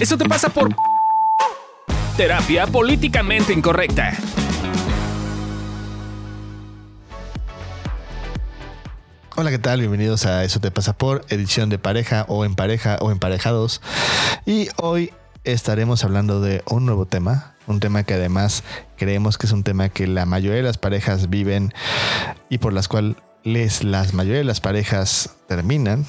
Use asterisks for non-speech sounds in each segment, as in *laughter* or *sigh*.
Eso te pasa por terapia políticamente incorrecta. Hola, ¿qué tal? Bienvenidos a Eso te pasa por edición de pareja o en pareja o emparejados. Y hoy estaremos hablando de un nuevo tema, un tema que además creemos que es un tema que la mayoría de las parejas viven y por las cuales las mayoría de las parejas terminan,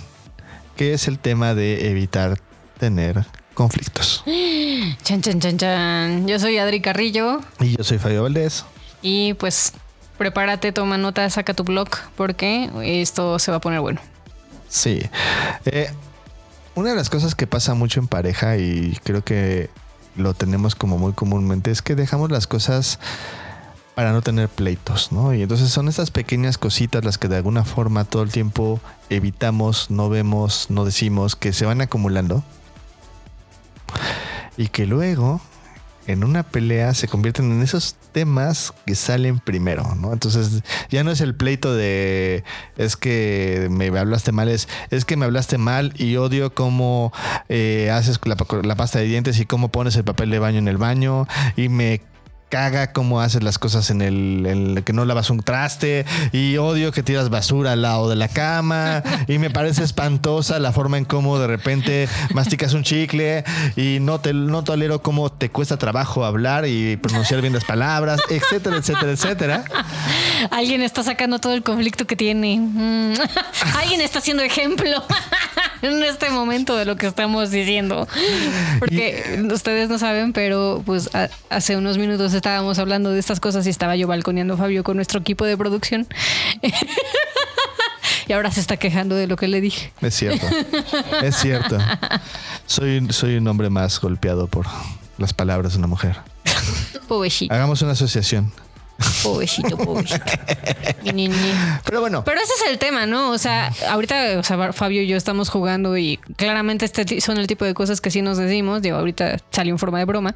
que es el tema de evitar tener conflictos. *gasps* Chan, chan, chan, chan. Yo soy Adri Carrillo. Y yo soy Fabio Valdés. Y pues prepárate, toma nota, saca tu blog, porque esto se va a poner bueno. Sí. Eh, una de las cosas que pasa mucho en pareja y creo que lo tenemos como muy comúnmente es que dejamos las cosas para no tener pleitos, ¿no? Y entonces son estas pequeñas cositas las que de alguna forma todo el tiempo evitamos, no vemos, no decimos, que se van acumulando y que luego en una pelea se convierten en esos temas que salen primero, ¿no? Entonces ya no es el pleito de es que me hablaste mal, es, es que me hablaste mal y odio cómo eh, haces la, la, pasta de dientes y cómo pones el papel de baño en el baño y me caga cómo haces las cosas en el, que no lavas un traste y odio que tiras basura al lado de la cama y me parece espantosa la forma en cómo de repente masticas un chicle y no te no tolero cómo te cuesta trabajo hablar y pronunciar bien las palabras, etcétera, etcétera, etcétera. Alguien está sacando todo el conflicto que tiene. Mm. *laughs* Alguien está haciendo ejemplo *laughs* *laughs* en este momento de lo que estamos diciendo. Porque ustedes no saben, pero pues hace unos minutos estábamos hablando de estas cosas y estaba yo balconeando a Fabio con nuestro equipo de producción. *laughs* y ahora se está quejando de lo que le dije. Es cierto. Es cierto. Soy, soy un hombre más golpeado por las palabras de una mujer. Hagamos una asociación. Pobrecito, pobrecito. *laughs* Pero bueno. Pero ese es el tema, ¿no? O sea, ahorita o sea, Fabio y yo estamos jugando y claramente este son el tipo de cosas que sí nos decimos. Digo, ahorita salió en forma de broma.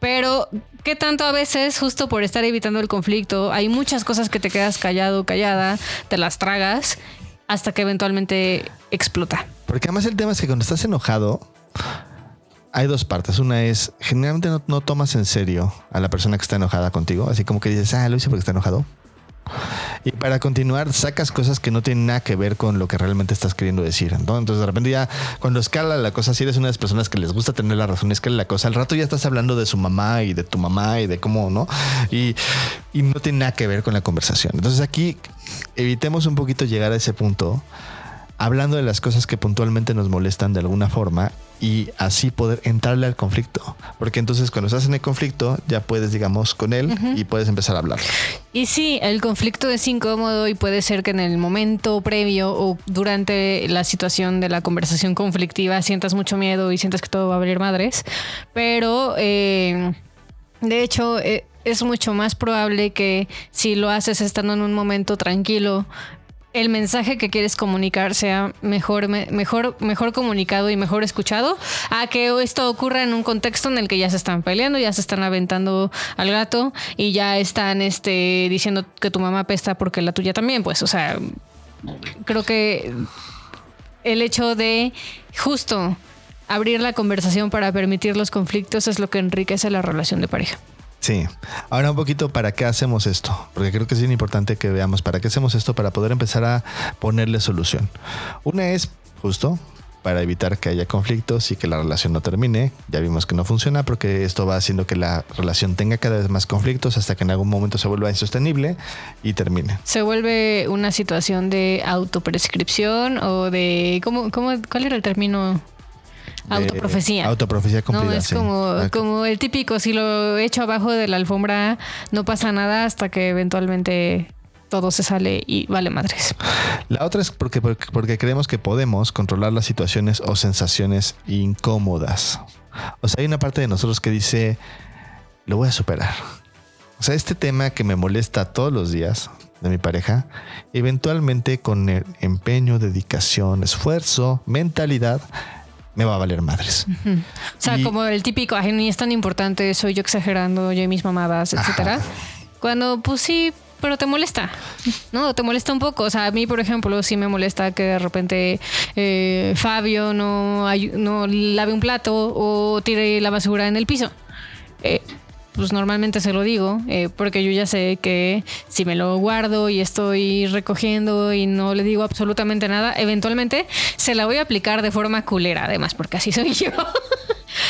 Pero, ¿qué tanto a veces, justo por estar evitando el conflicto, hay muchas cosas que te quedas callado, callada, te las tragas hasta que eventualmente explota? Porque además el tema es que cuando estás enojado hay dos partes. Una es, generalmente no, tomas en serio a la persona que está enojada contigo, así como que dices, ah, lo hice porque está enojado. Y para continuar, sacas cosas que no tienen nada que ver con lo que realmente estás queriendo decir. Entonces, de repente ya, cuando escala la cosa, si eres una de las personas que les gusta tener la razón, escala la cosa, al rato ya estás hablando de su mamá y de tu mamá y de cómo, ¿no? Y, y no tiene nada que ver con la conversación. Entonces aquí evitemos un poquito llegar a ese punto hablando de las cosas que puntualmente nos molestan de alguna forma y así poder entrarle al conflicto. Porque entonces cuando estás en el conflicto ya puedes, digamos, con él y puedes empezar a hablar. Y sí, el conflicto es incómodo y puede ser que en el momento previo o durante la situación de la conversación conflictiva sientas mucho miedo y sientas que todo va a valer madres. Pero, eh, de hecho... Eh, es mucho más probable que si lo haces estando en un momento tranquilo, el mensaje que quieres comunicar sea mejor, mejor, mejor comunicado y mejor escuchado, a que esto ocurra en un contexto en el que ya se están peleando, ya se están aventando al gato y ya están este, diciendo que tu mamá pesta porque la tuya también. Pues, o sea, creo que el hecho de justo abrir la conversación para permitir los conflictos es lo que enriquece la relación de pareja. Sí. Ahora un poquito para qué hacemos esto, porque creo que es bien importante que veamos para qué hacemos esto para poder empezar a ponerle solución. Una es justo para evitar que haya conflictos y que la relación no termine. Ya vimos que no funciona porque esto va haciendo que la relación tenga cada vez más conflictos hasta que en algún momento se vuelva insostenible y termine. Se vuelve una situación de autoprescripción o de ¿cómo, cómo cuál era el término Autoprofecía. Autoprofecía cumplida. No, es como, como el típico, si lo echo abajo de la alfombra, no pasa nada hasta que eventualmente todo se sale y vale madres. La otra es porque, porque, creemos que podemos controlar las situaciones o sensaciones incómodas. O sea, hay una parte de nosotros que dice, lo voy a superar. O sea, este tema que me molesta todos los días de mi pareja, eventualmente con el empeño, dedicación, esfuerzo, mentalidad, me va a valer madres. O sea, como el típico, ay, ni es tan importante, soy yo exagerando, yo y mis mamadas, etcétera. Cuando, pues sí, pero te molesta, ¿no? Te molesta un poco. O sea, a mí, por ejemplo, sí me molesta que de repente eh, Fabio no, no lave un plato o tire la basura en el piso. Eh, pues normalmente se lo digo, eh, porque yo ya sé que si me lo guardo y estoy recogiendo y no le digo absolutamente nada, eventualmente se la voy a aplicar de forma culera, además, porque así soy yo. *laughs*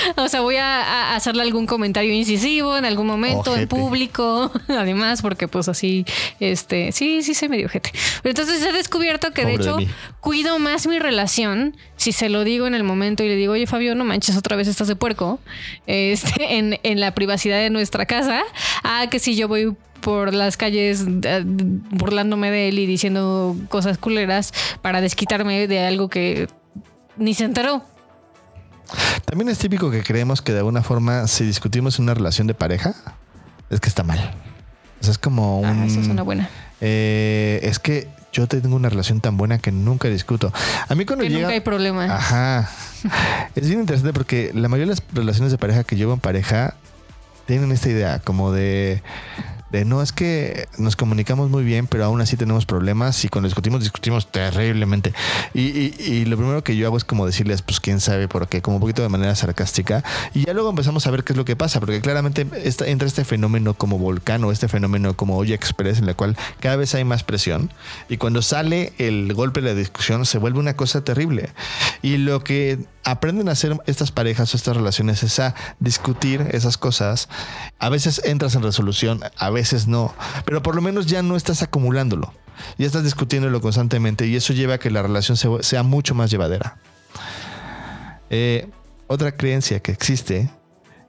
*laughs* o sea, voy a, hacerle algún comentario incisivo en algún momento, en público, *laughs* además, porque pues así, este, sí, sí se me dio gente. Pero entonces he descubierto que de hecho cuido más mi relación si se lo digo en el momento y le digo, oye Fabio, no manches, otra vez estás de puerco, *laughs* este, en, en la privacidad de nuestra casa, a que si yo voy por las calles eh, burlándome de él y diciendo cosas culeras para desquitarme de algo que ni se enteró. También es típico que creemos que de alguna forma, si discutimos una relación de pareja, es que está mal. O sea, es como ah, un. es una buena. Eh, es que yo tengo una relación tan buena que nunca discuto. A mí cuando que nunca hay problema. Ajá. es bien interesante porque la mayoría de las relaciones de pareja que llevo en pareja tienen esta idea como de no es que nos comunicamos muy bien, pero aún así tenemos problemas y cuando discutimos, discutimos terriblemente. Y, lo primero que yo hago es como decirles, pues quién sabe por qué, como un poquito de manera sarcástica. Y ya luego empezamos a ver qué es lo que pasa, porque claramente entra este fenómeno como volcán o este fenómeno como olla express, en la cual cada vez hay más presión. Y cuando sale el golpe de la discusión, se vuelve una cosa terrible. Y lo que aprenden a hacer estas parejas o estas relaciones es a discutir esas cosas. A veces entras en resolución, a veces no, pero por lo menos ya no estás acumulándolo. Ya estás discutiéndolo constantemente y eso lleva a que la relación sea mucho más llevadera. Eh, otra creencia que existe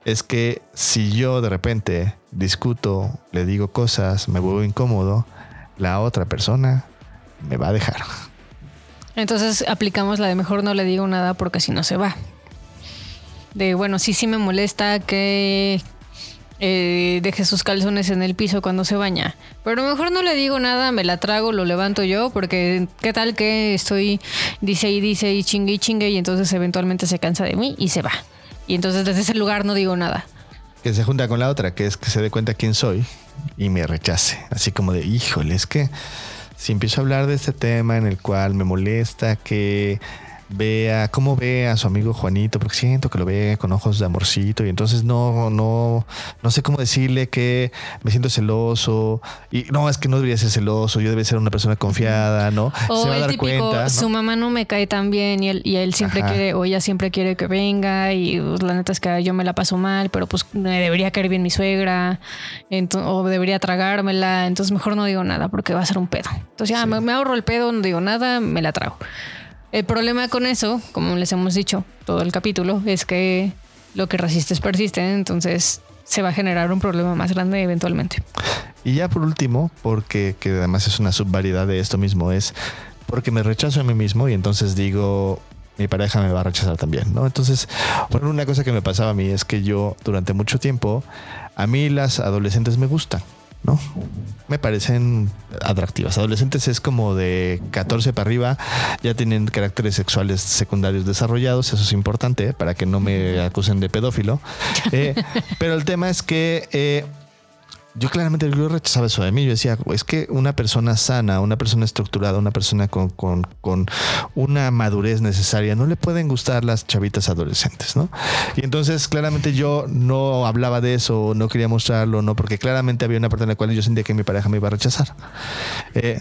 es que si yo de repente discuto, le digo cosas, me vuelvo incómodo, la otra persona me va a dejar. Entonces aplicamos la de mejor no le digo nada porque si no se va. De bueno, sí, sí me molesta que eh, deje sus calzones en el piso cuando se baña. Pero mejor no le digo nada, me la trago, lo levanto yo, porque qué tal que estoy, dice y dice y chingue y chingue y entonces eventualmente se cansa de mí y se va. Y entonces desde ese lugar no digo nada. Que se junta con la otra, que es que se dé cuenta quién soy y me rechace. Así como de, híjole, es que si empiezo a hablar de este tema en el cual me molesta que vea cómo ve a su amigo Juanito, porque siento que lo ve con ojos de amorcito y entonces no, no, no sé cómo decirle que me siento celoso y no, es que no debería ser celoso, yo debería ser una persona confiada, ¿no? O Se va a dar cuenta, su mamá no me cae tan bien y él, y él siempre quiere, o ella siempre quiere que venga y pues, la neta es que yo me la paso mal, pero pues me debería caer bien mi suegra o debería tragármela, entonces mejor no digo nada porque va a ser un pedo. Entonces ya me ahorro el pedo, no digo nada, me la trago. El problema con eso, como les hemos dicho todo el capítulo, es que lo que resistes persiste, entonces se va a generar un problema más grande eventualmente. Y ya por último, porque que además es una subvariedad de esto mismo, es porque me rechazo a mí mismo y entonces digo, mi pareja me va a rechazar también, ¿no? Entonces, bueno, una cosa que me pasaba a mí es que yo durante mucho tiempo, a mí las adolescentes me gustan. ¿No? Me parecen atractivas. Adolescentes es como de 14 para arriba, ya tienen caracteres sexuales secundarios desarrollados, eso es importante para que no me acusen de pedófilo. *laughs* Eh, pero el tema es que eh, yo claramente yo rechazaba eso de mí. Yo decía, es que una persona sana, una persona estructurada, una persona con, una madurez necesaria, no le pueden gustar las chavitas adolescentes, ¿no? Y entonces claramente yo no hablaba de eso, no quería mostrarlo, ¿no? Porque claramente había una parte en la cual yo sentía que mi pareja me iba a rechazar. Eh,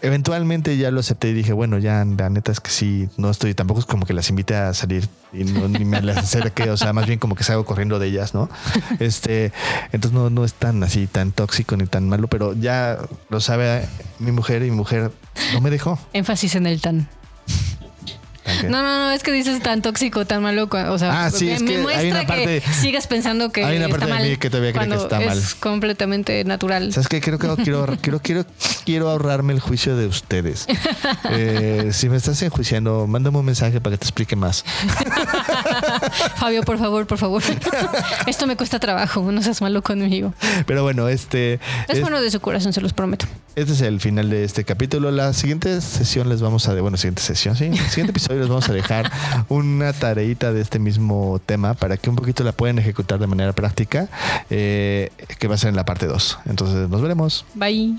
eventualmente ya lo acepté y dije, bueno, ya la neta es que sí, no estoy, tampoco es como que las invite a salir y no, ni me las acerque, o sea, más bien como que salgo corriendo de ellas, ¿no? *laughs* Este, entonces no, no es tan así, tan tóxico ni tan malo, pero ya lo sabe mi mujer y mi mujer no me dejó. Énfasis en el tan. No, no, no, es que dices tan tóxico, tan malo. O sea, ah, sí, es me que muestra que sigas pensando que hay una parte está de mí que todavía cree que está mal. Es completamente natural. ¿Sabes qué? Creo que quiero, *laughs* quiero, quiero, quiero ahorrarme el juicio de ustedes. *laughs* Eh, si me estás enjuiciando, mándame un mensaje para que te explique más. *laughs* *laughs* Fabio, por favor, por favor. *laughs* Esto me cuesta trabajo, no seas malo conmigo. Pero bueno, este. Es, bueno de su corazón, se los prometo. Este es el final de este capítulo. La siguiente sesión les vamos a. Bueno, siguiente sesión, sí. El siguiente episodio les vamos a dejar *laughs* una tareita de este mismo tema para que un poquito la puedan ejecutar de manera práctica, eh, que va a ser en la parte 2. Entonces, nos veremos. Bye.